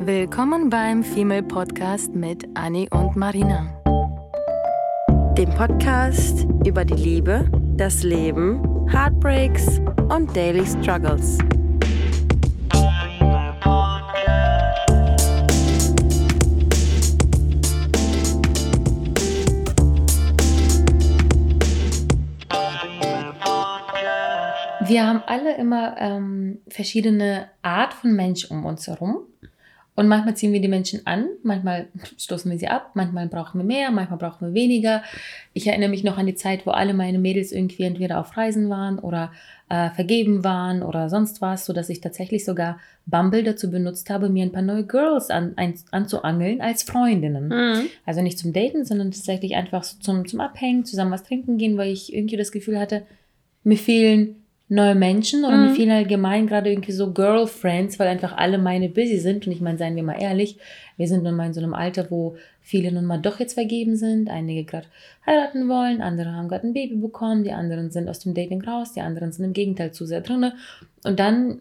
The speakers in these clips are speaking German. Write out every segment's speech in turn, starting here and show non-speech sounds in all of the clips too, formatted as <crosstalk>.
Willkommen beim Female Podcast mit Annie und Marina. Dem Podcast über die Liebe, das Leben, Heartbreaks und Daily Struggles. Wir haben alle immer ähm, verschiedene Art von Menschen um uns herum. Und manchmal ziehen wir die Menschen an, manchmal stoßen wir sie ab, manchmal brauchen wir mehr, manchmal brauchen wir weniger. Ich erinnere mich noch an die Zeit, wo alle meine Mädels irgendwie entweder auf Reisen waren oder äh, vergeben waren oder sonst was, sodass ich tatsächlich sogar Bumble dazu benutzt habe, mir ein paar neue Girls an, ein, anzuangeln als Freundinnen. Mhm. Also nicht zum Daten, sondern tatsächlich einfach zum, zum Abhängen, zusammen was trinken gehen, weil ich irgendwie das Gefühl hatte, mir fehlen neue Menschen oder mhm. mir fehlen allgemein gerade irgendwie so Girlfriends, weil einfach alle meine busy sind. Und ich meine, seien wir mal ehrlich, wir sind nun mal in so einem Alter, wo viele nun mal doch jetzt vergeben sind, einige gerade heiraten wollen, andere haben gerade ein Baby bekommen, die anderen sind aus dem Dating raus, die anderen sind im Gegenteil zu sehr drin. Und dann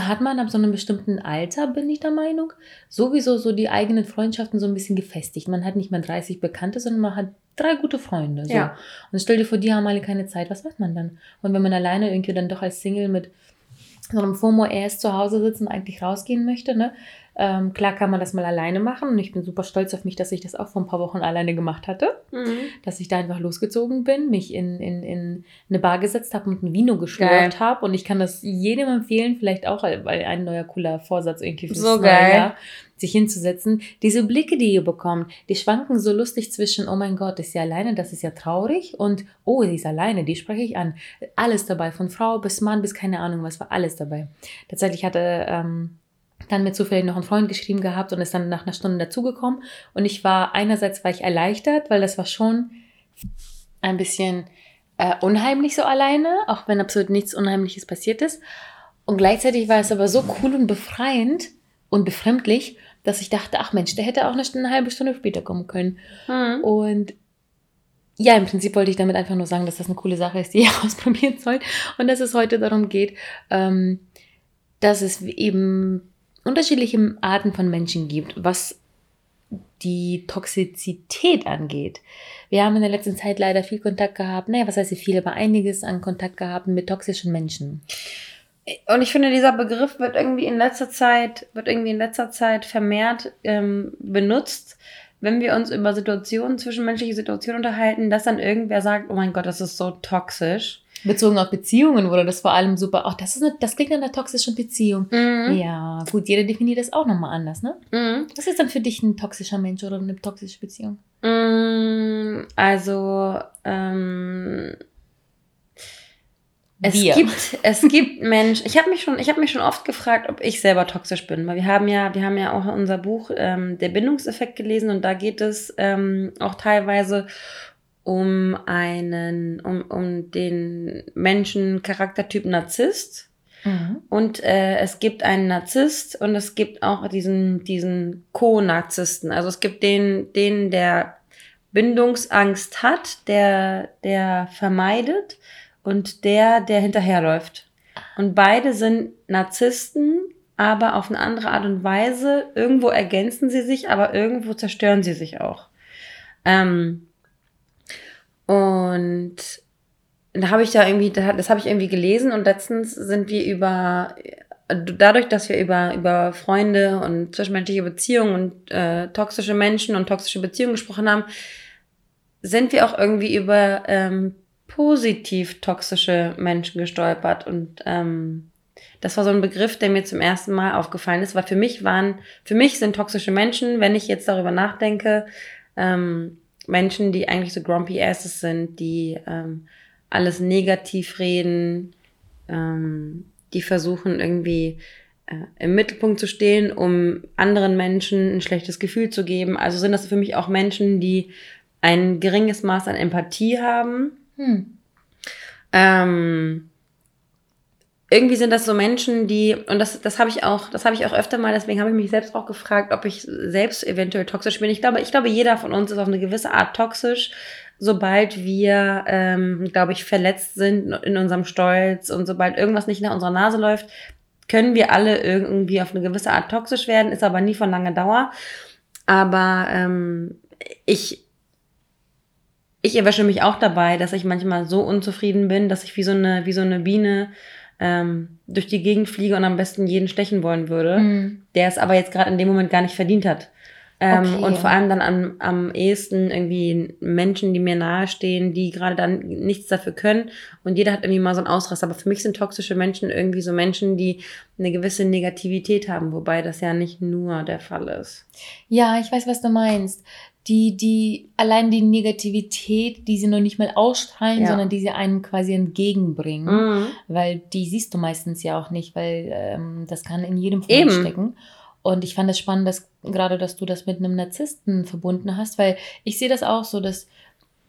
hat man ab so einem bestimmten Alter, bin ich der Meinung, sowieso so die eigenen Freundschaften so ein bisschen gefestigt. Man hat nicht mehr 30 Bekannte, sondern man hat drei gute Freunde. So. Ja. Und stell dir vor, die haben alle keine Zeit, was macht man dann? Und wenn man alleine irgendwie dann doch als Single mit so einem FOMO erst zu Hause sitzt und eigentlich rausgehen möchte, ne? Ähm, klar kann man das mal alleine machen und ich bin super stolz auf mich, dass ich das auch vor ein paar Wochen alleine gemacht hatte. Mhm. Dass ich da einfach losgezogen bin, mich in, in, in eine Bar gesetzt habe und ein Vino geschlürft habe. Und ich kann das jedem empfehlen, vielleicht auch, weil ein neuer cooler Vorsatz irgendwie fürs so neue Jahr, sich hinzusetzen. Diese Blicke, die ihr bekommt, die schwanken so lustig zwischen, oh mein Gott, ist sie alleine, das ist ja traurig und oh, sie ist alleine, die spreche ich an. Alles dabei, von Frau bis Mann bis keine Ahnung was, war alles dabei. Tatsächlich hatte ähm, dann mir zufällig noch ein Freund geschrieben gehabt und ist dann nach einer Stunde dazugekommen. Und ich war, einerseits war ich erleichtert, weil das war schon ein bisschen äh, unheimlich so alleine, auch wenn absolut nichts Unheimliches passiert ist. Und gleichzeitig war es aber so cool und befreiend und befremdlich, dass ich dachte, ach Mensch, der hätte auch eine, Stunde, eine halbe Stunde später kommen können. Mhm. Und ja, im Prinzip wollte ich damit einfach nur sagen, dass das eine coole Sache ist, die ihr <laughs> ausprobieren sollt. Und dass es heute darum geht, ähm, dass es eben unterschiedliche Arten von Menschen gibt, was die Toxizität angeht. Wir haben in der letzten Zeit leider viel Kontakt gehabt, naja, was heißt viel, aber einiges an Kontakt gehabt mit toxischen Menschen. Und ich finde, dieser Begriff wird irgendwie in letzter Zeit, wird irgendwie in letzter Zeit vermehrt ähm, benutzt, wenn wir uns über Situationen, zwischenmenschliche Situationen unterhalten, dass dann irgendwer sagt, oh mein Gott, das ist so toxisch bezogen auf Beziehungen wurde das vor allem super. Ach, das, ist eine, das klingt nach einer toxischen Beziehung. Mhm. Ja, gut, jeder definiert das auch nochmal anders, ne? Mhm. Was ist dann für dich ein toxischer Mensch oder eine toxische Beziehung? Mhm, also, ähm, es wir. gibt, es gibt <laughs> Menschen. Ich habe mich schon, ich habe mich schon oft gefragt, ob ich selber toxisch bin, weil wir haben ja, wir haben ja auch unser Buch ähm, der Bindungseffekt gelesen und da geht es ähm, auch teilweise um einen, um, um den Menschen Charaktertyp Narzisst. Mhm. Und äh, es gibt einen Narzisst und es gibt auch diesen, diesen Co-Narzissten. Also es gibt den, den, der Bindungsangst hat, der, der vermeidet und der, der hinterherläuft. Und beide sind Narzissten, aber auf eine andere Art und Weise. Irgendwo ergänzen sie sich, aber irgendwo zerstören sie sich auch. Ähm, und da habe ich da irgendwie, das habe ich irgendwie gelesen und letztens sind wir über, dadurch, dass wir über, über Freunde und zwischenmenschliche Beziehungen und äh, toxische Menschen und toxische Beziehungen gesprochen haben, sind wir auch irgendwie über ähm, positiv toxische Menschen gestolpert. Und ähm, das war so ein Begriff, der mir zum ersten Mal aufgefallen ist, weil für mich waren, für mich sind toxische Menschen, wenn ich jetzt darüber nachdenke, ähm, Menschen, die eigentlich so grumpy asses sind, die ähm, alles negativ reden, ähm, die versuchen irgendwie äh, im Mittelpunkt zu stehen, um anderen Menschen ein schlechtes Gefühl zu geben. Also sind das für mich auch Menschen, die ein geringes Maß an Empathie haben. Hm. Ähm, irgendwie sind das so Menschen, die, und das, das habe ich auch, das habe ich auch öfter mal, deswegen habe ich mich selbst auch gefragt, ob ich selbst eventuell toxisch bin. Ich glaube, ich glaube, jeder von uns ist auf eine gewisse Art toxisch, sobald wir, ähm, glaube ich, verletzt sind in unserem Stolz und sobald irgendwas nicht nach unserer Nase läuft, können wir alle irgendwie auf eine gewisse Art toxisch werden, ist aber nie von langer Dauer. Aber ähm, ich, ich erwische mich auch dabei, dass ich manchmal so unzufrieden bin, dass ich wie so eine, wie so eine Biene ähm, durch die Gegend fliege und am besten jeden stechen wollen würde, Mhm. der es aber jetzt gerade in dem Moment gar nicht verdient hat. Ähm, Okay. Und vor allem dann am, am ehesten irgendwie Menschen, die mir nahestehen, die gerade dann nichts dafür können. Und jeder hat irgendwie mal so einen Ausraster. Aber für mich sind toxische Menschen irgendwie so Menschen, die eine gewisse Negativität haben, wobei das ja nicht nur der Fall ist. Ja, ich weiß, was du meinst. Die, die, allein die Negativität, die sie noch nicht mal ausstrahlen, Ja. sondern die sie einem quasi entgegenbringen. Mhm. Weil die siehst du meistens ja auch nicht, weil ähm, das kann in jedem von uns stecken. Und ich fand es spannend, dass gerade, dass du das mit einem Narzissten verbunden hast, weil ich sehe das auch so, dass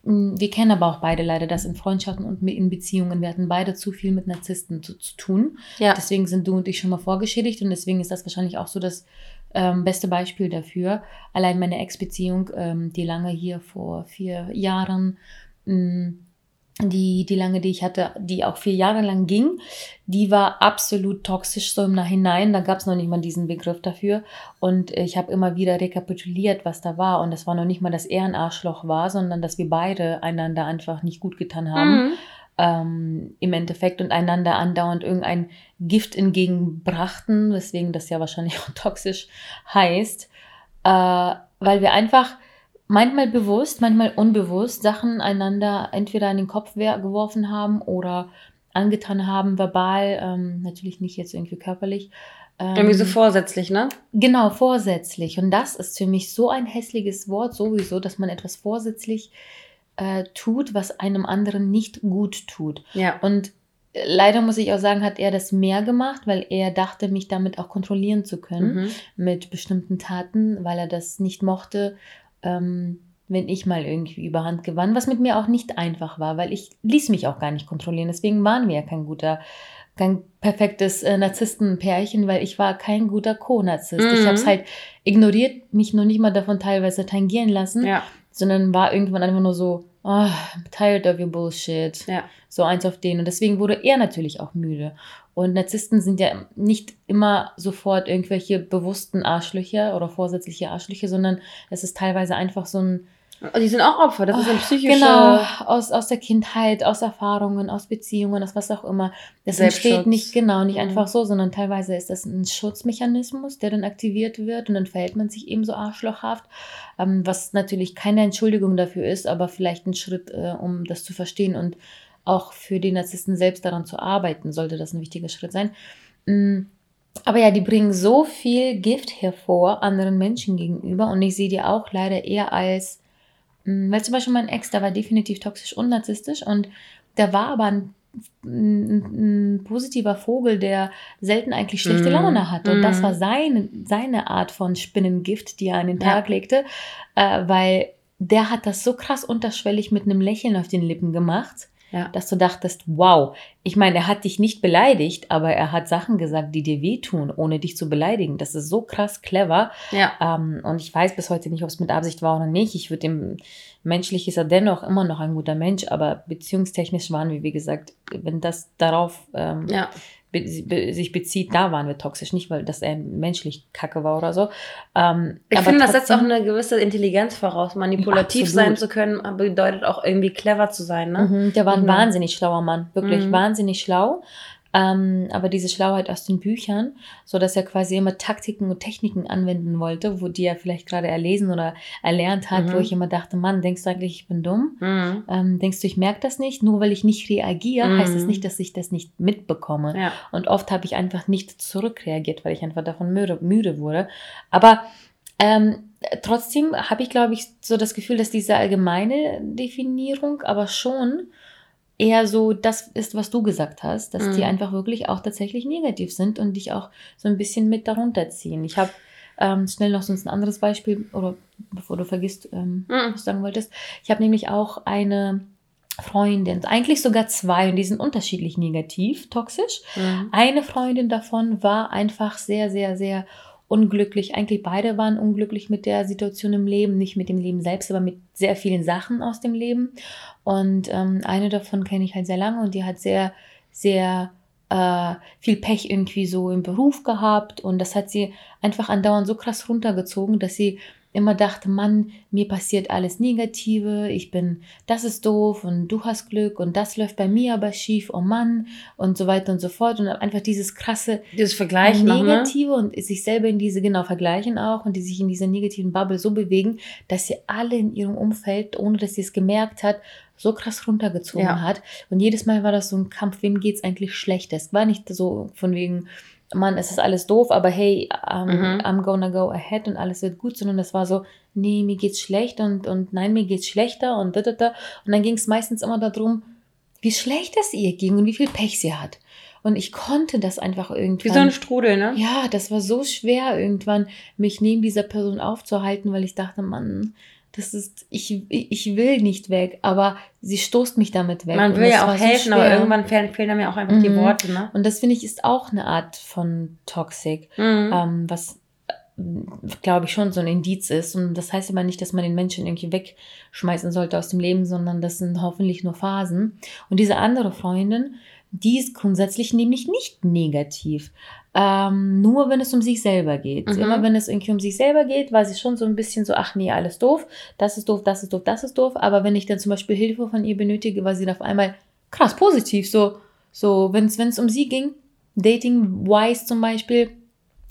mh, wir kennen aber auch beide leider das in Freundschaften und in Beziehungen. Wir hatten beide zu viel mit Narzissten zu, zu tun. Ja. Deswegen sind du und ich schon mal vorgeschädigt und deswegen ist das wahrscheinlich auch so das ähm, beste Beispiel dafür. Allein meine Ex-Beziehung, ähm, die lange hier vor vier Jahren, mh, die, die lange, die ich hatte, die auch vier Jahre lang ging, die war absolut toxisch so im Nachhinein. Da gab es noch nicht mal diesen Begriff dafür. Und ich habe immer wieder rekapituliert, was da war. Und das war noch nicht mal, dass er ein Arschloch war, sondern dass wir beide einander einfach nicht gut getan haben Mhm. Ähm, im Endeffekt und einander andauernd irgendein Gift entgegenbrachten, weswegen das ja wahrscheinlich <laughs> auch toxisch heißt, äh, weil wir einfach manchmal bewusst, manchmal unbewusst Sachen einander entweder in den Kopf geworfen haben oder angetan haben, verbal, ähm, natürlich nicht jetzt irgendwie körperlich. Ähm, Irgendwie so vorsätzlich, ne? Genau, vorsätzlich. Und das ist für mich so ein hässliches Wort sowieso, dass man etwas vorsätzlich äh, tut, was einem anderen nicht gut tut. Ja. Und äh, leider muss ich auch sagen, hat er das mehr gemacht, weil er dachte, mich damit auch kontrollieren zu können Mhm. mit bestimmten Taten, weil er das nicht mochte, ähm, wenn ich mal irgendwie überhand gewann, was mit mir auch nicht einfach war, weil ich ließ mich auch gar nicht kontrollieren. Deswegen waren wir ja kein guter, kein perfektes äh, Narzisstenpärchen, weil ich war kein guter Co-Narzisst. Ich Mhm. habe es halt ignoriert, mich noch nicht mal davon teilweise tangieren lassen, Ja. Sondern war irgendwann einfach nur so, ah, I'm tired of your bullshit Ja. so eins auf den. Und deswegen wurde er natürlich auch müde. Und Narzissten sind ja nicht immer sofort irgendwelche bewussten Arschlöcher oder vorsätzliche Arschlöcher, sondern es ist teilweise einfach so ein, Und die sind auch Opfer. Das ist ein Ah, psychischer. genau, aus, aus der Kindheit, aus Erfahrungen, aus Beziehungen, aus was auch immer. Das entsteht nicht genau, nicht Mhm. einfach so, sondern teilweise ist das ein Schutzmechanismus, der dann aktiviert wird und dann verhält man sich eben so arschlochhaft, ähm, was natürlich keine Entschuldigung dafür ist, aber vielleicht ein Schritt, äh, um das zu verstehen und auch für den Narzissten selbst daran zu arbeiten, sollte das ein wichtiger Schritt sein. Mm, Aber ja, die bringen so viel Gift hervor anderen Menschen gegenüber und ich sehe die auch leider eher als, weil zum Beispiel mein Ex, der war definitiv toxisch und narzisstisch und der war aber ein, ein, ein positiver Vogel, der selten eigentlich schlechte Mhm. Laune hatte. Und das Mhm. war seine, seine Art von Spinnengift, die er an den Ja. Tag legte, äh, weil der hat das so krass unterschwellig mit einem Lächeln auf den Lippen gemacht, Ja. dass du dachtest, wow, ich meine, er hat dich nicht beleidigt, aber er hat Sachen gesagt, die dir wehtun, ohne dich zu beleidigen. Das ist so krass clever. Ja. Ähm, und ich weiß bis heute nicht, ob es mit Absicht war oder nicht. Ich würde ihm, menschlich ist er dennoch immer noch ein guter Mensch, aber beziehungstechnisch waren wir, wie gesagt, wenn das darauf ähm, Ja. Be sich bezieht, da waren wir toxisch. Nicht, weil das er menschlich kacke war oder so. Ähm, Ich finde, das setzt auch eine gewisse Intelligenz voraus. Manipulativ Absolut. sein zu können, bedeutet auch irgendwie clever zu sein, ne? Mhm, der war ein Mhm. wahnsinnig schlauer Mann, wirklich Mhm. wahnsinnig schlau. Ähm, aber diese Schlauheit aus den Büchern, so dass er quasi immer Taktiken und Techniken anwenden wollte, wo die er vielleicht gerade erlesen oder erlernt hat, Mhm. wo ich immer dachte, Mann, denkst du eigentlich, ich bin dumm? Mhm. Ähm, denkst du, ich merke das nicht? Nur weil ich nicht reagiere, Mhm. heißt es nicht, dass ich das nicht mitbekomme. Ja. Und oft habe ich einfach nicht zurückreagiert, weil ich einfach davon müde, müde wurde. Aber ähm, trotzdem habe ich, glaube ich, so das Gefühl, dass diese allgemeine Definierung aber schon eher so das ist, was du gesagt hast, dass die Mhm. einfach wirklich auch tatsächlich negativ sind und dich auch so ein bisschen mit darunter ziehen. Ich habe ähm, schnell noch sonst ein anderes Beispiel, oder bevor du vergisst, ähm, Mhm. was du sagen wolltest. Ich habe nämlich auch eine Freundin, eigentlich sogar zwei, und die sind unterschiedlich negativ, toxisch. Mhm. Eine Freundin davon war einfach sehr, sehr, sehr unglücklich. Eigentlich beide waren unglücklich mit der Situation im Leben, nicht mit dem Leben selbst, aber mit sehr vielen Sachen aus dem Leben. Und ähm, eine davon kenne ich halt sehr lange und die hat sehr, sehr äh, viel Pech irgendwie so im Beruf gehabt und das hat sie einfach andauernd so krass runtergezogen, dass sie immer dachte, Mann, mir passiert alles Negative, ich bin, das ist doof und du hast Glück und das läuft bei mir aber schief, oh Mann und so weiter und so fort und einfach dieses krasse dieses Vergleichen Negative noch, ne? und sich selber in diese, genau, vergleichen auch und die sich in dieser negativen Bubble so bewegen, dass sie alle in ihrem Umfeld, ohne dass sie es gemerkt hat, so krass runtergezogen ja. hat. Und jedes Mal war das so ein Kampf, wem geht es eigentlich schlecht? Es war nicht so von wegen, Mann, es ist alles doof, aber hey, um, mhm. I'm gonna go ahead und alles wird gut, sondern das war so, nee, mir geht's schlecht und, und nein, mir geht's schlechter und da, da, da. Und dann ging es meistens immer darum, wie schlecht es ihr ging und wie viel Pech sie hat. Und ich konnte das einfach irgendwann. Wie so ein Strudel, ne? Ja, das war so schwer irgendwann, mich neben dieser Person aufzuhalten, weil ich dachte, Mann, das ist, ich, ich will nicht weg, aber sie stoßt mich damit weg. Man will ja auch helfen, so aber irgendwann fehlen, fehlen mir auch einfach mhm. die Worte. Ne? Und das finde ich ist auch eine Art von Toxic, mhm. ähm, was glaube ich schon so ein Indiz ist. Und das heißt aber nicht, dass man den Menschen irgendwie wegschmeißen sollte aus dem Leben, sondern das sind hoffentlich nur Phasen. Und diese andere Freundin, die ist grundsätzlich nämlich nicht negativ. Ähm, nur wenn es um sich selber geht. Mhm. Immer wenn es irgendwie um sich selber geht, weiß ich schon so ein bisschen so, ach nee, alles doof, das ist doof, das ist doof, das ist doof. Aber wenn ich dann zum Beispiel Hilfe von ihr benötige, war sie dann auf einmal krass positiv. So, so wenn es um sie ging, Dating-wise zum Beispiel,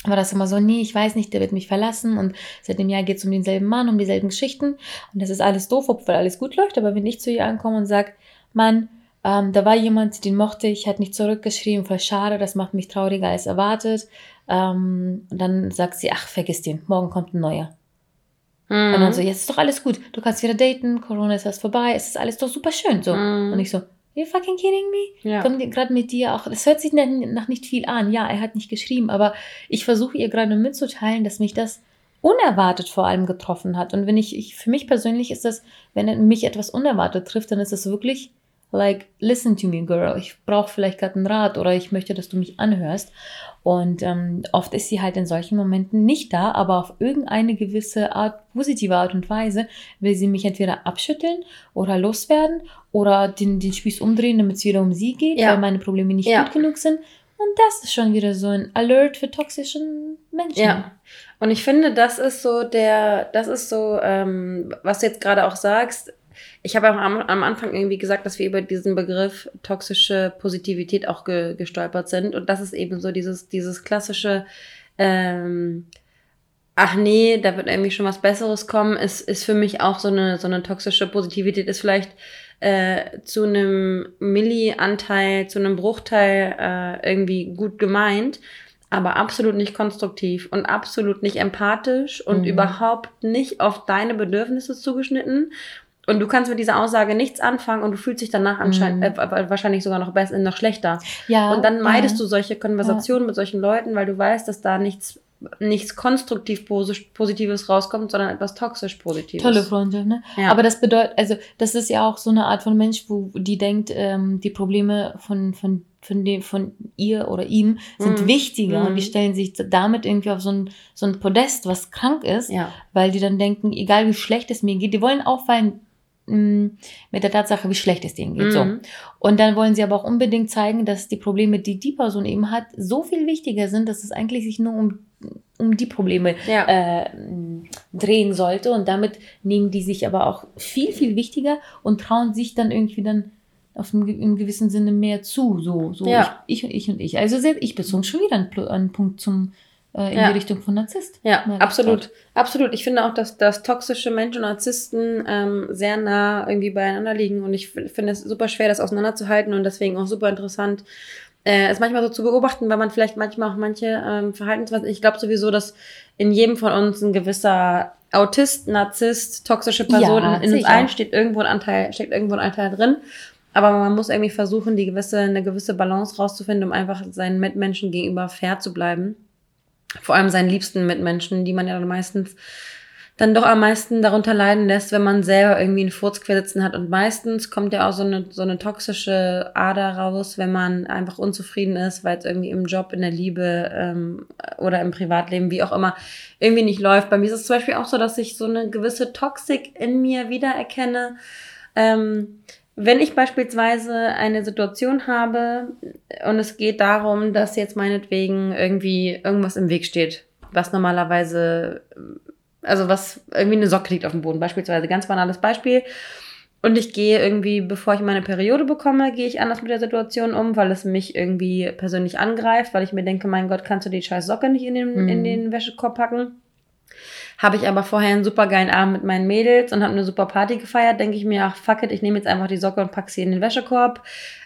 war das immer so, nee, ich weiß nicht, der wird mich verlassen und seit dem Jahr geht es um denselben Mann, um dieselben Geschichten und das ist alles doof, obwohl alles gut läuft, aber wenn ich zu ihr ankomme und sage, Mann, ähm, da war jemand, den mochte ich, hat nicht zurückgeschrieben, voll schade, das macht mich trauriger als erwartet. Ähm, dann sagt sie, ach, vergiss den, morgen kommt ein neuer. Mhm. Und dann so, jetzt ist doch alles gut, du kannst wieder daten, Corona ist erst vorbei, es ist alles doch super schön. So. Mhm. Und ich so, you fucking kidding me? Ja. Gerade mit dir auch, das hört sich nach nicht viel an. Ja, er hat nicht geschrieben, aber ich versuche ihr gerade mitzuteilen, dass mich das unerwartet vor allem getroffen hat. Und wenn ich, ich für mich persönlich ist das, wenn mich etwas unerwartet trifft, dann ist das wirklich like, listen to me, girl. Ich brauche vielleicht gerade einen Rat oder ich möchte, dass du mich anhörst. Und ähm, oft ist sie halt in solchen Momenten nicht da, aber auf irgendeine gewisse Art, positive Art und Weise will sie mich entweder abschütteln oder loswerden oder den, den Spieß umdrehen, damit es wieder um sie geht, ja. weil meine Probleme nicht ja. gut genug sind. Und das ist schon wieder so ein Alert für toxischen Menschen. Ja. Und ich finde, das ist so der, das ist so, ähm, was du jetzt gerade auch sagst, ich habe am, am Anfang irgendwie gesagt, dass wir über diesen Begriff toxische Positivität auch ge, gestolpert sind. Und das ist eben so dieses, dieses klassische, ähm, ach nee, da wird irgendwie schon was Besseres kommen, ist, ist für mich auch so eine, so eine toxische Positivität, ist vielleicht äh, zu einem Milli-Anteil, zu einem Bruchteil äh, irgendwie gut gemeint, aber absolut nicht konstruktiv und absolut nicht empathisch und mhm. überhaupt nicht auf deine Bedürfnisse zugeschnitten und du kannst mit dieser Aussage nichts anfangen und du fühlst dich danach anscheinend mm. äh, wahrscheinlich sogar noch besser, noch schlechter. Ja. Und dann meidest ja. du solche Konversationen ja. mit solchen Leuten, weil du weißt, dass da nichts nichts konstruktiv Positives rauskommt, sondern etwas toxisch Positives. Tolle Freunde, ne? Ja. Aber das bedeutet, also das ist ja auch so eine Art von Mensch, wo die denkt, ähm, die Probleme von, von, von, dem, von ihr oder ihm sind mhm. wichtiger mhm. und die stellen sich damit irgendwie auf so ein, so ein Podest, was krank ist, ja. weil die dann denken, egal wie schlecht es mir geht, die wollen auffallen, Mm, mit der Tatsache, wie schlecht es denen geht. Mhm. So. Und dann wollen sie aber auch unbedingt zeigen, dass die Probleme, die die Person eben hat, so viel wichtiger sind, dass es eigentlich sich nur um, um die Probleme ja. äh, drehen sollte. Und damit nehmen die sich aber auch viel, viel wichtiger und trauen sich dann irgendwie dann auf einem, im gewissen Sinne mehr zu. So, so ja. ich, ich, und ich und ich. Also sehr, ich bezogen schon wieder einen, einen Punkt zum äh, in ja. die Richtung von Narzisst. Ja, absolut. Absolut. Ich finde auch, dass, dass toxische Menschen und Narzissten ähm, sehr nah irgendwie beieinander liegen und ich finde es super schwer, das auseinanderzuhalten und deswegen auch super interessant, äh, es manchmal so zu beobachten, weil man vielleicht manchmal auch manche ähm, Verhaltensweisen, ich glaube sowieso, dass in jedem von uns ein gewisser Autist, Narzisst, toxische Person ja, in uns allen steht irgendwo ein Anteil, steckt irgendwo ein Anteil drin. Aber man muss irgendwie versuchen, die gewisse, eine gewisse Balance rauszufinden, um einfach seinen Mitmenschen gegenüber fair zu bleiben vor allem seinen liebsten Mitmenschen, die man ja dann meistens dann doch am meisten darunter leiden lässt, wenn man selber irgendwie einen Furz quersitzen hat. Und meistens kommt ja auch so eine, so eine toxische Ader raus, wenn man einfach unzufrieden ist, weil es irgendwie im Job, in der Liebe ähm, oder im Privatleben, wie auch immer, irgendwie nicht läuft. Bei mir ist es zum Beispiel auch so, dass ich so eine gewisse Toxik in mir wiedererkenne. Ähm, wenn ich beispielsweise eine Situation habe und es geht darum, dass jetzt meinetwegen irgendwie irgendwas im Weg steht, was normalerweise, also was irgendwie eine Socke liegt auf dem Boden, beispielsweise, ganz banales Beispiel. Und ich gehe irgendwie, bevor ich meine Periode bekomme, gehe ich anders mit der Situation um, weil es mich irgendwie persönlich angreift, weil ich mir denke, mein Gott, kannst du die scheiß Socke nicht in den, Mhm. in den Wäschekorb packen? Habe ich aber vorher einen super geilen Abend mit meinen Mädels und habe eine super Party gefeiert, denke ich mir, ach fuck it, ich nehme jetzt einfach die Socke und pack sie in den Wäschekorb.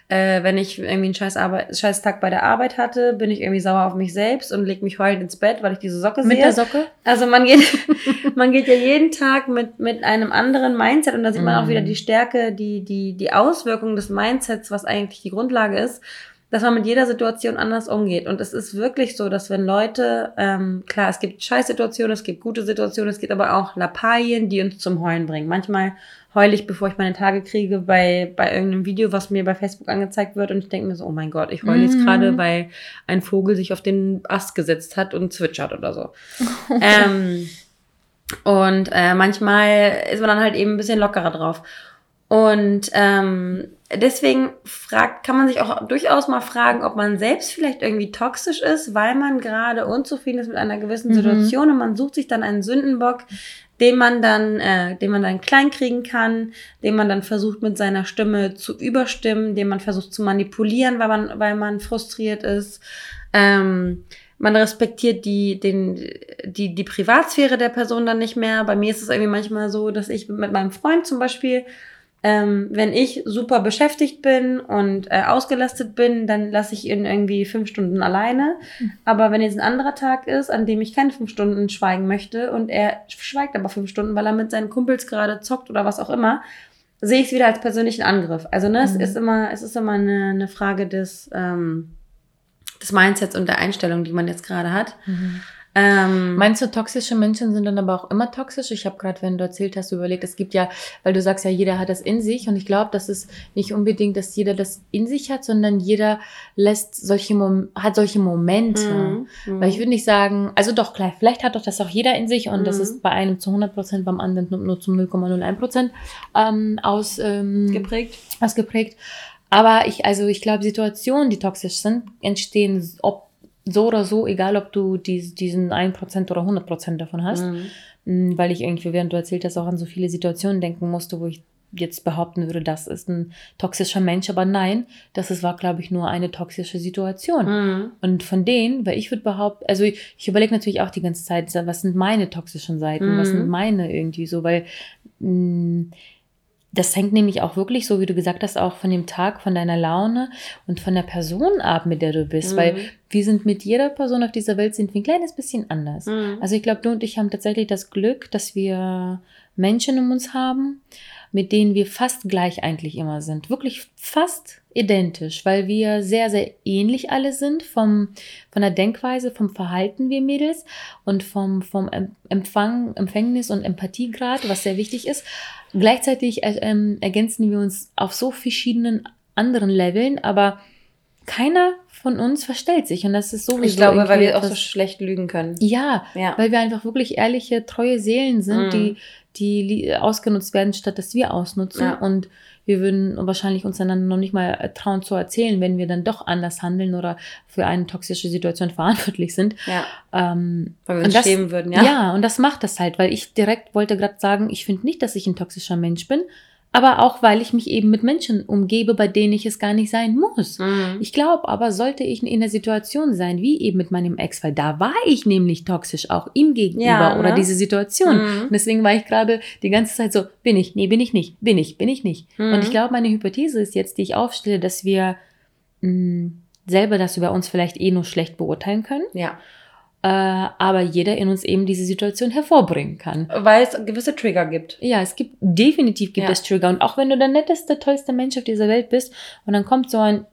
Äh, wenn ich irgendwie einen scheiß, Arbeit, scheiß Tag bei der Arbeit hatte, bin ich irgendwie sauer auf mich selbst und leg mich heulend ins Bett, weil ich diese Socke Mit sehe. der Socke? Also man geht, <laughs> man geht ja jeden Tag mit, mit einem anderen Mindset und da sieht man auch Mhm. wieder die Stärke, die, die, die Auswirkung des Mindsets, was eigentlich die Grundlage ist, dass man mit jeder Situation anders umgeht. Und es ist wirklich so, dass wenn Leute, ähm, klar, es gibt Scheißsituationen, es gibt gute Situationen, es gibt aber auch Lappalien, die uns zum Heulen bringen. Manchmal heule ich, bevor ich meine Tage kriege, bei, bei irgendeinem Video, was mir bei Facebook angezeigt wird und ich denke mir so, oh mein Gott, ich heule jetzt Mhm. gerade, weil ein Vogel sich auf den Ast gesetzt hat und zwitschert oder so. <laughs> ähm, und äh, manchmal ist man dann halt eben ein bisschen lockerer drauf. Und ähm, deswegen fragt, kann man sich auch durchaus mal fragen, ob man selbst vielleicht irgendwie toxisch ist, weil man gerade unzufrieden ist mit einer gewissen Mhm. Situation und man sucht sich dann einen Sündenbock, den man dann, äh, den man dann kleinkriegen kann, den man dann versucht mit seiner Stimme zu überstimmen, den man versucht zu manipulieren, weil man, weil man frustriert ist. Ähm, man respektiert die, den, die, die Privatsphäre der Person dann nicht mehr. Bei mir ist es irgendwie manchmal so, dass ich mit meinem Freund zum Beispiel, ähm, wenn ich super beschäftigt bin und äh, ausgelastet bin, dann lasse ich ihn irgendwie fünf Stunden alleine. Aber wenn jetzt ein anderer Tag ist, an dem ich keine fünf Stunden schweigen möchte und er schweigt aber fünf Stunden, weil er mit seinen Kumpels gerade zockt oder was auch immer, sehe ich es wieder als persönlichen Angriff. Also ne, es Mhm. ist immer, es ist immer eine, eine Frage des, ähm, des Mindsets und der Einstellung, die man jetzt gerade hat. Ähm, Meinst du, toxische Menschen sind dann aber auch immer toxisch? Ich habe gerade, wenn du erzählt hast, überlegt, es gibt ja, weil du sagst ja, jeder hat das in sich und ich glaube, das ist nicht unbedingt, dass jeder das in sich hat, sondern jeder lässt solche Mom hat solche Momente. Mhm. Weil ich würde nicht sagen, also doch, klar, vielleicht hat doch das auch jeder in sich und das Mhm. ist bei einem zu 100 Prozent, beim anderen nur, nur zum 0,01 Prozent ähm, aus, ähm, geprägt. ausgeprägt. Aber ich, also ich glaube, Situationen, die toxisch sind, entstehen ob so oder so, egal ob du dies, diesen 1% oder 100% davon hast. Mhm. Weil ich irgendwie, während du erzählt hast, auch an so viele Situationen denken musste, wo ich jetzt behaupten würde, das ist ein toxischer Mensch. Aber nein, das ist, war, glaube ich, nur eine toxische Situation. Mhm. Und von denen, weil ich würde behaupten, also ich, ich überlege natürlich auch die ganze Zeit, was sind meine toxischen Seiten, was Mhm. sind meine irgendwie so, weil mh, das hängt nämlich auch wirklich, so wie du gesagt hast, auch von dem Tag, von deiner Laune und von der Person ab, mit der du bist, Mhm. weil wir sind mit jeder Person auf dieser Welt sind wir ein kleines bisschen anders. Mhm. Also ich glaube, du und ich haben tatsächlich das Glück, dass wir Menschen um uns haben, mit denen wir fast gleich eigentlich immer sind. Wirklich fast identisch, weil wir sehr, sehr ähnlich alle sind vom, von der Denkweise, vom Verhalten wir Mädels und vom, vom Em- Empfang, Empfängnis und Empathiegrad, was sehr wichtig ist. Gleichzeitig äh, ähm, ergänzen wir uns auf so verschiedenen anderen Leveln, aber keiner von uns verstellt sich und das ist sowieso ich glaube, weil wir auch so schlecht lügen können. ja, Ja. weil wir einfach wirklich ehrliche, treue Seelen sind, Mhm. die, die ausgenutzt werden, statt dass wir ausnutzen. Ja. Und wir würden wahrscheinlich uns einander noch nicht mal trauen zu erzählen, wenn wir dann doch anders handeln oder für eine toxische Situation verantwortlich sind. ja. Ähm, Weil wir uns das- schämen würden, ja. ja. und das macht das halt, weil ich direkt wollte gerade sagen, ich finde nicht, dass ich ein toxischer Mensch bin, aber auch, weil ich mich eben mit Menschen umgebe, bei denen ich es gar nicht sein muss. Mhm. Ich glaube aber, sollte ich in der Situation sein, wie eben mit meinem Ex, weil da war ich nämlich toxisch auch ihm gegenüber Ja, oder ne? diese Situation. Mhm. Und deswegen war ich gerade die ganze Zeit so, bin ich, nee, bin ich nicht, bin ich, bin ich nicht. Mhm. Und ich glaube, meine Hypothese ist jetzt, die ich aufstelle, dass wir mh, selber das über uns vielleicht eh nur schlecht beurteilen können, Ja. Äh, aber jeder in uns eben diese Situation hervorbringen kann. Weil es gewisse Trigger gibt. Ja, es gibt definitiv gibt Ja. es Trigger. Und auch wenn du der netteste, tollste Mensch auf dieser Welt bist und dann kommt so ein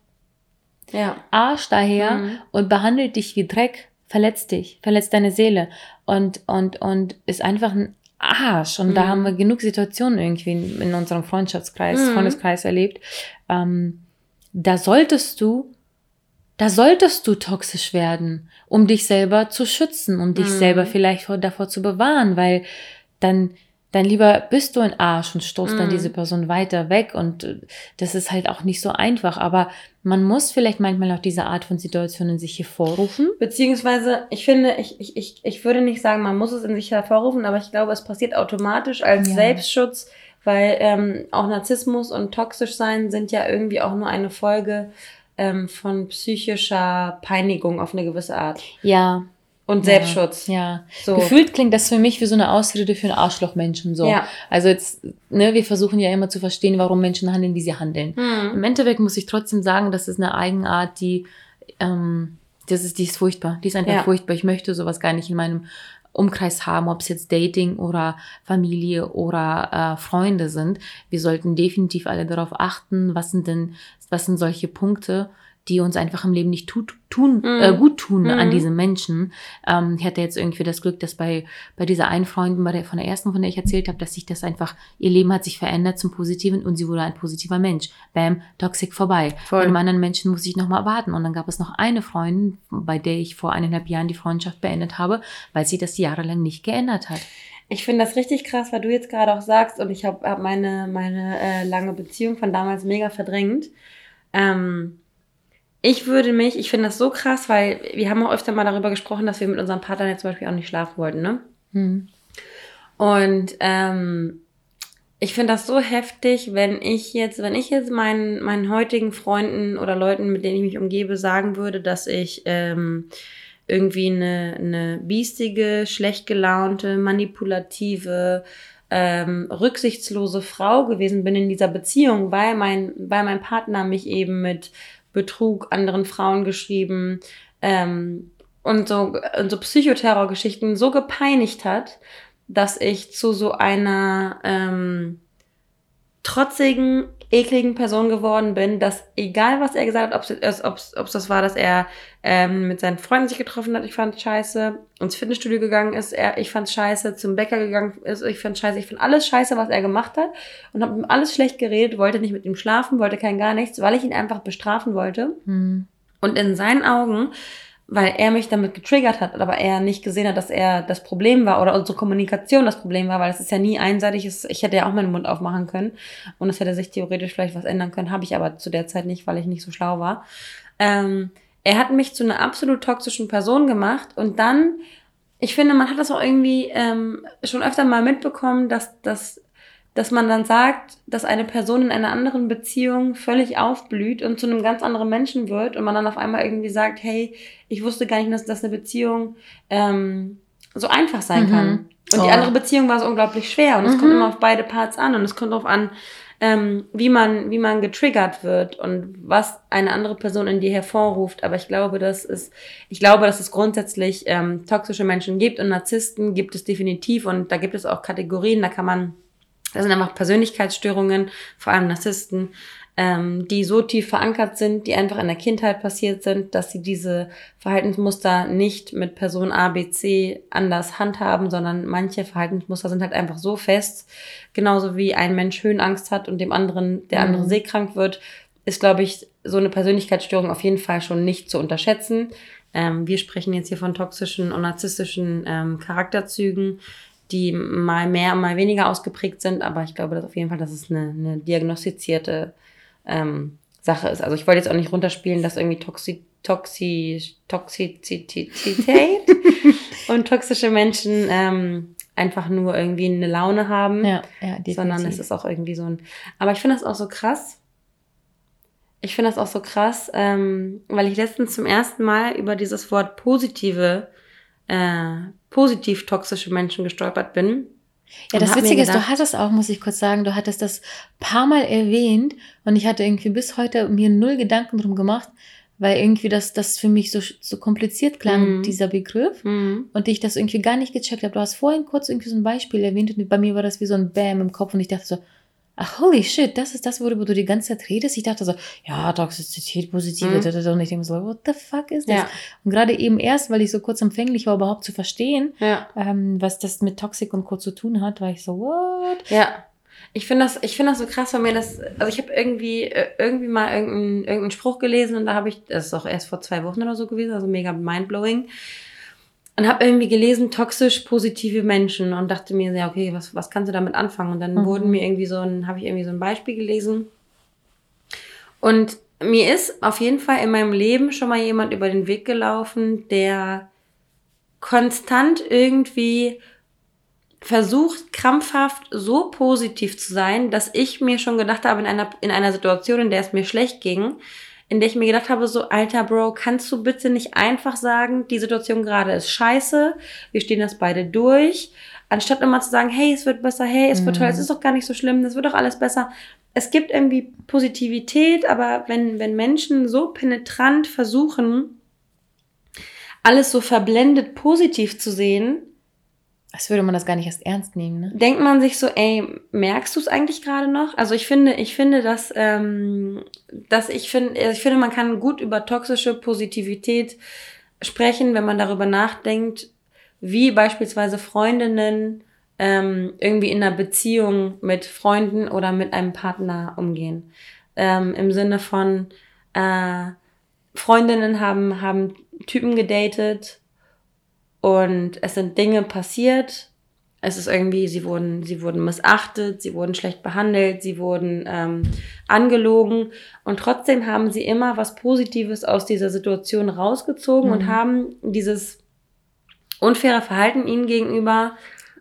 Ja. Arsch daher Mhm. und behandelt dich wie Dreck, verletzt dich, verletzt deine Seele und, und, und ist einfach ein Arsch. Und da Mhm. haben wir genug Situationen irgendwie in, in unserem Freundschaftskreis, Mhm. Freundeskreis erlebt. Ähm, da solltest du, da solltest du toxisch werden, um dich selber zu schützen, um dich Mhm. selber vielleicht vor, davor zu bewahren, weil dann, dann lieber bist du ein Arsch und stoßt dann Mhm. diese Person weiter weg und äh, das ist halt auch nicht so einfach, aber man muss vielleicht manchmal auch diese Art von Situationen sich hervorrufen. Beziehungsweise, ich finde, ich, ich, ich, ich würde nicht sagen, man muss es in sich hervorrufen, aber ich glaube, es passiert automatisch als Ja. Selbstschutz, weil ähm, auch Narzissmus und toxisch sein sind ja irgendwie auch nur eine Folge ähm, von psychischer Peinigung auf eine gewisse Art. Ja. Und Selbstschutz. Ja. So. Gefühlt klingt das für mich wie so eine Ausrede für einen Arschlochmenschen so. Ja. Also jetzt, ne, wir versuchen ja immer zu verstehen, warum Menschen handeln, wie sie handeln. Hm. Im Endeffekt muss ich trotzdem sagen, das ist eine Eigenart, die, ähm, das ist, die ist furchtbar. Die ist einfach Ja. furchtbar. Ich möchte sowas gar nicht in meinem Umkreis haben, ob es jetzt Dating oder Familie oder äh, Freunde sind. Wir sollten definitiv alle darauf achten, was sind denn, was sind solche Punkte, die uns einfach im Leben nicht tut, tun, Mhm. äh, gut tun an Mhm. diesen Menschen. Ähm, ich hatte jetzt irgendwie das Glück, dass bei, bei dieser einen Freundin, bei der, von der ersten, von der ich erzählt habe, dass sich das einfach, ihr Leben hat sich verändert zum Positiven und sie wurde ein positiver Mensch. Bam, toxic vorbei. Voll. Bei einem anderen Menschen muss ich nochmal warten. Und dann gab es noch eine Freundin, bei der ich vor eineinhalb Jahren die Freundschaft beendet habe, weil sie das jahrelang nicht geändert hat. Ich finde das richtig krass, weil du jetzt gerade auch sagst, und ich habe hab meine, meine äh, lange Beziehung von damals mega verdrängt. Ähm, ich würde mich, ich finde das so krass, weil wir haben auch öfter mal darüber gesprochen, dass wir mit unserem Partner jetzt zum Beispiel auch nicht schlafen wollten, ne? Hm. Und ähm, ich finde das so heftig, wenn ich jetzt, wenn ich jetzt meinen, meinen heutigen Freunden oder Leuten, mit denen ich mich umgebe, sagen würde, dass ich ähm, irgendwie eine, eine biestige, schlecht gelaunte, manipulative, ähm, rücksichtslose Frau gewesen bin in dieser Beziehung, weil mein, weil mein Partner mich eben mit Betrug anderen Frauen geschrieben ähm, und so, und so Psychoterrorgeschichten so gepeinigt hat, dass ich zu so einer ähm, trotzigen, ekligen Person geworden bin, dass egal was er gesagt hat, ob es das war, dass er ähm, mit seinen Freunden sich getroffen hat, ich fand scheiße, ins Fitnessstudio gegangen ist, er, ich fand scheiße, zum Bäcker gegangen ist, ich fand scheiße, ich fand alles scheiße, was er gemacht hat und habe ihm alles schlecht geredet, wollte nicht mit ihm schlafen, wollte kein gar nichts, weil ich ihn einfach bestrafen wollte. Hm. Und in seinen Augen, weil er mich damit getriggert hat, aber er nicht gesehen hat, dass er das Problem war oder unsere Kommunikation das Problem war, weil es ist ja nie einseitig. Ich hätte ja auch meinen Mund aufmachen können und es hätte sich theoretisch vielleicht was ändern können, habe ich aber zu der Zeit nicht, weil ich nicht so schlau war. Ähm, er hat mich zu einer absolut toxischen Person gemacht und dann, ich finde, man hat das auch irgendwie ähm, schon öfter mal mitbekommen, dass, dass, dass man dann sagt, dass eine Person in einer anderen Beziehung völlig aufblüht und zu einem ganz anderen Menschen wird und man dann auf einmal irgendwie sagt, hey, ich wusste gar nicht, dass, dass eine Beziehung ähm, so einfach sein Mhm. kann. Und die Oh. andere Beziehung war so unglaublich schwer und es Mhm. kommt immer auf beide Parts an und es kommt darauf an, ähm, wie man, wie man getriggert wird und was eine andere Person in dir hervorruft. Aber ich glaube, dass es, ich glaube, dass es grundsätzlich ähm, toxische Menschen gibt und Narzissten gibt es definitiv und da gibt es auch Kategorien, da kann man, das sind einfach Persönlichkeitsstörungen, vor allem Narzissten, ähm, die so tief verankert sind, die einfach in der Kindheit passiert sind, dass sie diese Verhaltensmuster nicht mit Person A, B, C anders handhaben, sondern manche Verhaltensmuster sind halt einfach so fest, genauso wie ein Mensch Höhenangst hat und dem anderen, der andere Mhm. seekrank wird, ist, glaube ich, so eine Persönlichkeitsstörung auf jeden Fall schon nicht zu unterschätzen. Ähm, wir sprechen jetzt hier von toxischen und narzisstischen ähm, Charakterzügen, die mal mehr, mal weniger ausgeprägt sind, aber ich glaube, dass auf jeden Fall, dass es eine, eine diagnostizierte ähm, Sache ist. Also ich wollte jetzt auch nicht runterspielen, dass irgendwie Toxi Toxi Toxizität <laughs> und toxische Menschen ähm, einfach nur irgendwie eine Laune haben, Ja, ja, sondern es ist auch irgendwie so ein. Aber ich finde das auch so krass. Ich finde das auch so krass, ähm, weil ich letztens zum ersten Mal über dieses Wort positive, äh, positiv toxische Menschen gestolpert bin. Ja, das Witzige ist, du gedacht- hattest auch, muss ich kurz sagen, du hattest das paar Mal erwähnt und ich hatte irgendwie bis heute mir null Gedanken drum gemacht, weil irgendwie das, das für mich so, so kompliziert klang, Mhm. dieser Begriff. Mhm. Und ich das irgendwie gar nicht gecheckt habe. Du hast vorhin kurz irgendwie so ein Beispiel erwähnt und bei mir war das wie so ein Bam im Kopf und ich dachte so, ach holy shit, das ist das, worüber du die ganze Zeit redest. Ich dachte so, ja, Toxizität, Positive, Mhm. und ich denke so, what the fuck ist das? Ja, Und gerade eben erst, weil ich so kurz empfänglich war, überhaupt zu verstehen, ja. ähm, was das mit Toxik und Co. zu tun hat, war ich so, what? Ja. Ich finde das, ich finde das so krass, weil mir das, also ich habe irgendwie, äh, irgendwie mal irgendeinen, irgendeinen Spruch gelesen und da habe ich, das ist auch erst vor zwei Wochen oder so gewesen, also mega mindblowing. Und habe irgendwie gelesen, toxisch positive Menschen und dachte mir, ja, okay, was, was kannst du damit anfangen? Und dann Mhm. wurden mir irgendwie so ein, habe ich irgendwie so ein Beispiel gelesen. Und mir ist auf jeden Fall in meinem Leben schon mal jemand über den Weg gelaufen, der konstant irgendwie versucht, krampfhaft so positiv zu sein, dass ich mir schon gedacht habe, in einer, in einer Situation, in der es mir schlecht ging, in der ich mir gedacht habe, so, alter Bro, kannst du bitte nicht einfach sagen, die Situation gerade ist scheiße, wir stehen das beide durch, anstatt immer zu sagen, hey, es wird besser, hey, es wird Mhm. toll, es ist doch gar nicht so schlimm, es wird doch alles besser. Es gibt irgendwie Positivität, aber wenn, wenn Menschen so penetrant versuchen, alles so verblendet positiv zu sehen, Als würde man das gar nicht erst ernst nehmen, ne? denkt man sich so, ey, merkst du es eigentlich gerade noch? Also ich finde, ich finde, dass, ähm, dass ich finde, ich finde, man kann gut über toxische Positivität sprechen, wenn man darüber nachdenkt, wie beispielsweise Freundinnen ähm, irgendwie in einer Beziehung mit Freunden oder mit einem Partner umgehen. Ähm, Im Sinne von äh, Freundinnen haben, haben Typen gedatet und es sind Dinge passiert. Es ist irgendwie, sie wurden, sie wurden missachtet, sie wurden schlecht behandelt, sie wurden ähm, angelogen und trotzdem haben sie immer was Positives aus dieser Situation rausgezogen und Mhm. haben dieses unfaire Verhalten ihnen gegenüber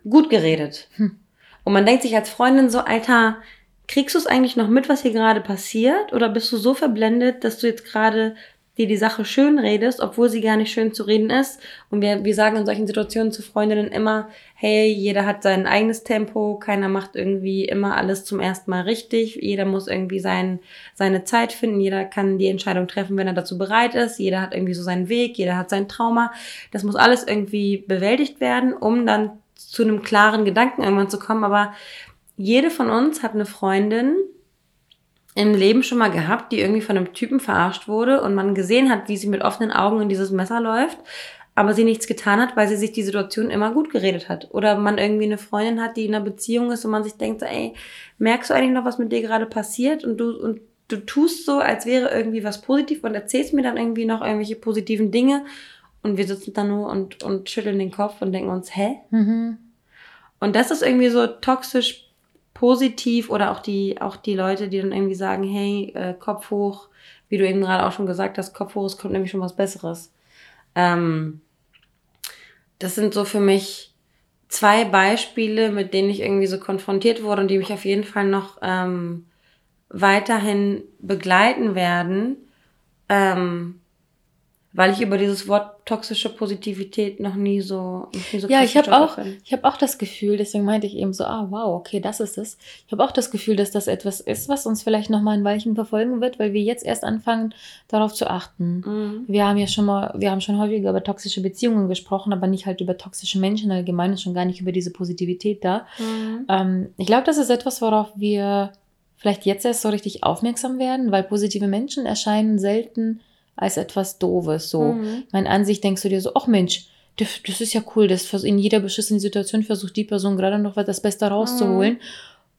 gut geredet. Hm. Und man denkt sich als Freundin so, Alter, kriegst du es eigentlich noch mit, was hier gerade passiert? Oder bist du so verblendet, dass du jetzt gerade dir die Sache schön redest, obwohl sie gar nicht schön zu reden ist? Und wir, wir sagen in solchen Situationen zu Freundinnen immer, hey, jeder hat sein eigenes Tempo, keiner macht irgendwie immer alles zum ersten Mal richtig, jeder muss irgendwie sein, seine Zeit finden, jeder kann die Entscheidung treffen, wenn er dazu bereit ist, jeder hat irgendwie so seinen Weg, jeder hat sein Trauma. Das muss alles irgendwie bewältigt werden, um dann zu einem klaren Gedanken irgendwann zu kommen. Aber jede von uns hat eine Freundin im Leben schon mal gehabt, die irgendwie von einem Typen verarscht wurde und man gesehen hat, wie sie mit offenen Augen in dieses Messer läuft, aber sie nichts getan hat, weil sie sich die Situation immer gut geredet hat. Oder man irgendwie eine Freundin hat, die in einer Beziehung ist und man sich denkt, so, ey, merkst du eigentlich noch, was mit dir gerade passiert? Und du, und du tust so, als wäre irgendwie was positiv und erzählst mir dann irgendwie noch irgendwelche positiven Dinge und wir sitzen da nur und, und schütteln den Kopf und denken uns, hä? Mhm. Und das ist irgendwie so toxisch positiv oder auch die, auch die Leute, die dann irgendwie sagen, hey, äh, Kopf hoch, wie du eben gerade auch schon gesagt hast, Kopf hoch, es kommt nämlich schon was Besseres. Ähm, das sind so für mich zwei Beispiele, mit denen ich irgendwie so konfrontiert wurde und die mich auf jeden Fall noch ähm, weiterhin begleiten werden, ähm, weil ich über dieses Wort toxische Positivität noch nie so, noch nie so Ja, ich habe auch, bin. ich habe auch das Gefühl, deswegen meinte ich eben so, ah, wow, okay, das ist es. Ich habe auch das Gefühl, dass das etwas ist, was uns vielleicht noch mal ein Weilchen verfolgen wird, weil wir jetzt erst anfangen, darauf zu achten. Mhm. Wir haben ja schon mal, wir haben schon häufiger über toxische Beziehungen gesprochen, aber nicht halt über toxische Menschen allgemein und schon gar nicht über diese Positivität da. Mhm. Ähm, ich glaube, das ist etwas, worauf wir vielleicht jetzt erst so richtig aufmerksam werden, weil positive Menschen erscheinen selten als etwas Doofes. So, Mhm. meine Ansicht denkst du dir so, ach Mensch, das, das ist ja cool, das vers- in jeder beschissenen Situation versucht die Person gerade noch was das Beste rauszuholen.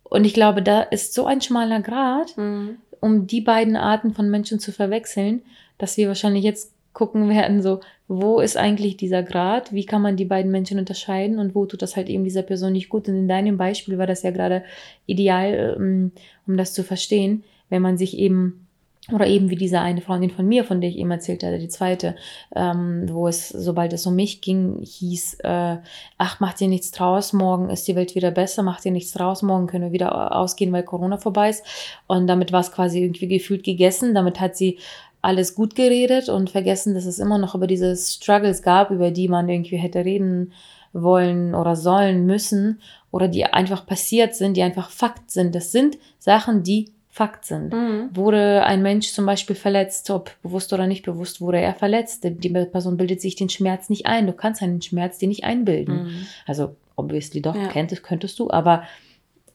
Und ich glaube, da ist so ein schmaler Grad, Mhm. um die beiden Arten von Menschen zu verwechseln, dass wir wahrscheinlich jetzt gucken werden, so, wo ist eigentlich dieser Grad? Wie kann man die beiden Menschen unterscheiden und wo tut das halt eben dieser Person nicht gut? Und in deinem Beispiel war das ja gerade ideal, ähm, um das zu verstehen, wenn man sich eben oder eben wie diese eine Freundin von mir, von der ich eben erzählt hatte, die zweite, ähm, wo es, sobald es um mich ging, hieß, äh, ach, macht dir nichts draus, morgen ist die Welt wieder besser, macht dir nichts draus, morgen können wir wieder ausgehen, weil Corona vorbei ist. Und damit war es quasi irgendwie gefühlt gegessen. Damit hat sie alles gut geredet und vergessen, dass es immer noch über diese Struggles gab, über die man irgendwie hätte reden wollen oder sollen müssen oder die einfach passiert sind, die einfach Fakt sind. Das sind Sachen, die Fakt sind. Mhm. Wurde ein Mensch zum Beispiel verletzt, ob bewusst oder nicht bewusst, wurde er verletzt. Die Person bildet sich den Schmerz nicht ein. Du kannst einen Schmerz dir nicht einbilden. Mhm. Also, obviously doch, Ja. kenntest, könntest du, aber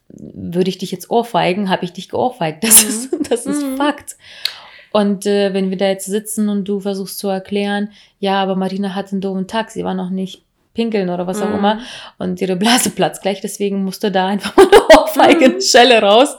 würde ich dich jetzt ohrfeigen, habe ich dich geohrfeigt. Das Mhm. ist, das ist Mhm. Fakt. Und äh, wenn wir da jetzt sitzen und du versuchst zu erklären, ja, aber Marina hat einen doofen Tag, sie war noch nicht pinkeln oder was auch Mhm. immer und ihre Blase <laughs> platzt gleich, deswegen musste da einfach mal <laughs> eine Ohrfeige, Mhm. Schelle raus.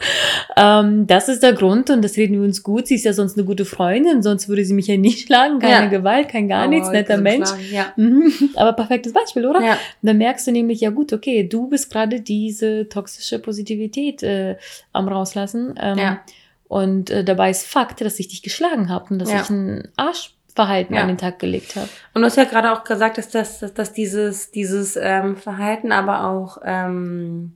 Ähm, das ist der Grund und das reden wir uns gut. Sie ist ja sonst eine gute Freundin, sonst würde sie mich ja nicht <laughs> schlagen, keine Ja. Gewalt, kein gar Oh, nichts, netter Mensch. Ja. Mhm. Aber perfektes Beispiel, oder? ja. Dann merkst du nämlich, ja gut, okay, du bist gerade diese toxische Positivität äh, am rauslassen. Ähm, Ja. Und äh, dabei ist Fakt, dass ich dich geschlagen habe und dass ich ein Arschverhalten Ja. an den Tag gelegt habe. Und du hast ja gerade auch gesagt, dass, das, dass, dass dieses, dieses ähm, Verhalten aber auch ähm,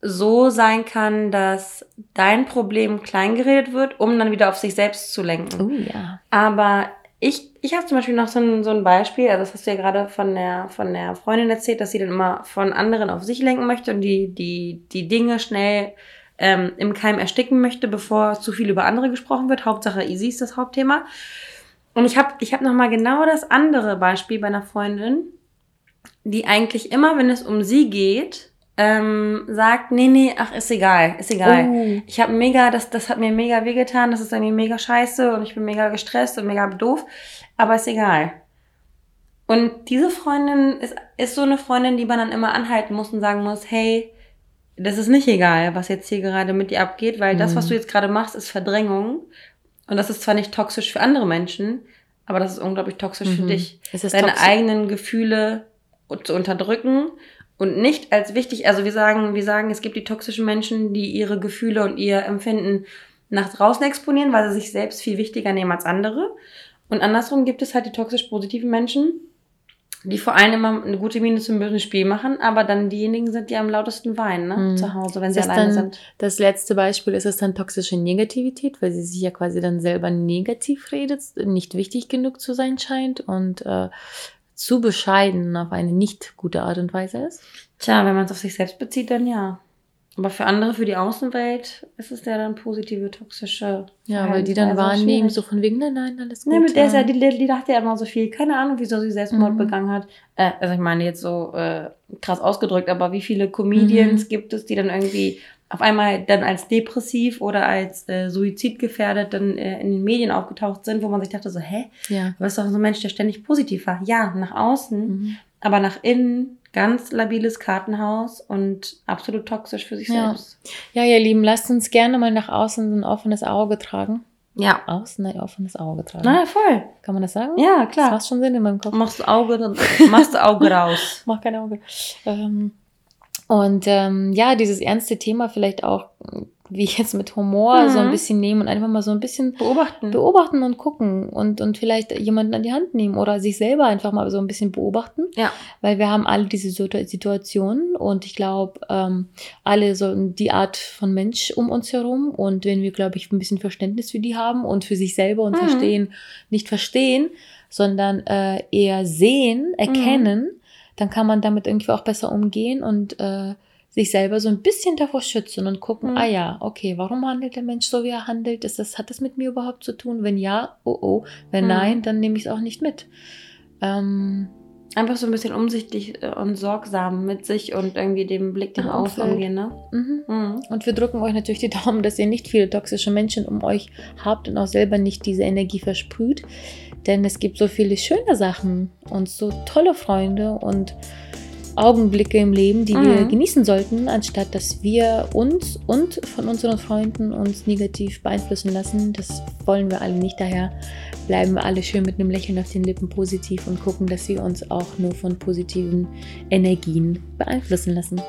so sein kann, dass dein Problem kleingeredet wird, um dann wieder auf sich selbst zu lenken. Oh ja. Aber ich, ich habe zum Beispiel noch so ein, so ein Beispiel, also das hast du ja gerade von der, von der Freundin erzählt, dass sie dann immer von anderen auf sich lenken möchte und die, die, die Dinge schnell ähm, im Keim ersticken möchte, bevor zu viel über andere gesprochen wird. Hauptsache easy ist das Hauptthema. Und ich habe ich hab nochmal genau das andere Beispiel bei einer Freundin, die eigentlich immer, wenn es um sie geht, ähm, sagt, nee, nee, ach, ist egal, ist egal. Oh. Ich habe mega, das, das hat mir mega wehgetan, das ist irgendwie mega scheiße und ich bin mega gestresst und mega doof, aber ist egal. Und diese Freundin ist, ist so eine Freundin, die man dann immer anhalten muss und sagen muss, hey, das ist nicht egal, was jetzt hier gerade mit dir abgeht, weil das, Mhm. was du jetzt gerade machst, ist Verdrängung. Und das ist zwar nicht toxisch für andere Menschen, aber das ist unglaublich toxisch für Mhm. dich. Es ist Deine toxisch. eigenen Gefühle zu unterdrücken und nicht als wichtig, also wir sagen, wir sagen, es gibt die toxischen Menschen, die ihre Gefühle und ihr Empfinden nach draußen exponieren, weil sie sich selbst viel wichtiger nehmen als andere. Und andersrum gibt es halt die toxisch positiven Menschen, die vor allem immer eine gute Miene zum bösen Spiel machen, aber dann diejenigen sind, die am lautesten weinen, ne? Mhm. Zu Hause, wenn sie das alleine dann sind. das letzte Beispiel, ist es dann toxische Negativität, weil sie sich ja quasi dann selber negativ redet, nicht wichtig genug zu sein scheint und äh, zu bescheiden auf eine nicht gute Art und Weise ist? Tja, wenn man es auf sich selbst bezieht, dann ja. Aber für andere, für die Außenwelt, ist es ja dann positive, toxische. Ja, weil die dann wahrnehmen, so von wegen, nein, nein, alles gut. Ne, mit der ist ja, die, die dachte ja immer so viel. Keine Ahnung, wieso sie Selbstmord Mhm. begangen hat. Äh, also ich meine jetzt so äh, krass ausgedrückt, aber wie viele Comedians Mhm. gibt es, die dann irgendwie auf einmal dann als depressiv oder als äh, suizidgefährdet dann äh, in den Medien aufgetaucht sind, wo man sich dachte so, hä? ja. Du bist doch so ein Mensch, der ständig positiv war. Ja, nach außen, Mhm. aber nach innen ganz labiles Kartenhaus und absolut toxisch für sich Ja. selbst. ja, ihr Lieben, lasst uns gerne mal nach außen ein offenes Auge tragen. Ja. Außen ein offenes Auge tragen. Na, voll. Kann man das sagen? Ja, Das klar. macht schon Sinn in meinem Kopf. Machst Auge, machst Auge <laughs> raus. Mach kein Auge. Ähm, und ähm, ja, dieses ernste Thema vielleicht auch, wie jetzt mit Humor, Mhm. so ein bisschen nehmen und einfach mal so ein bisschen Beobachten. beobachten und gucken und, und vielleicht jemanden an die Hand nehmen oder sich selber einfach mal so ein bisschen beobachten. Ja. Weil wir haben alle diese Situ- Situationen und ich glaube, ähm, alle so die Art von Mensch um uns herum und wenn wir, glaube ich, ein bisschen Verständnis für die haben und für sich selber und Mhm. verstehen, nicht verstehen, sondern äh, eher sehen, erkennen, dann kann man damit irgendwie auch besser umgehen und äh, sich selber so ein bisschen davor schützen und gucken, Mhm. ah ja, okay, warum handelt der Mensch so, wie er handelt? Ist das, hat das mit mir überhaupt zu tun? Wenn ja, oh oh. Wenn Mhm. nein, dann nehme ich es auch nicht mit. Ähm, Einfach so ein bisschen umsichtig äh, und sorgsam mit sich und irgendwie dem Blick außen Umfeld. umgehen, ne? mhm. Mhm. Und wir drücken euch natürlich die Daumen, dass ihr nicht viele toxische Menschen um euch habt und auch selber nicht diese Energie versprüht. Denn es gibt so viele schöne Sachen und so tolle Freunde und Augenblicke im Leben, die wir Mhm. genießen sollten, anstatt dass wir uns und von unseren Freunden uns negativ beeinflussen lassen. Das wollen wir alle nicht. Daher bleiben wir alle schön mit einem Lächeln auf den Lippen positiv und gucken, dass wir uns auch nur von positiven Energien beeinflussen lassen.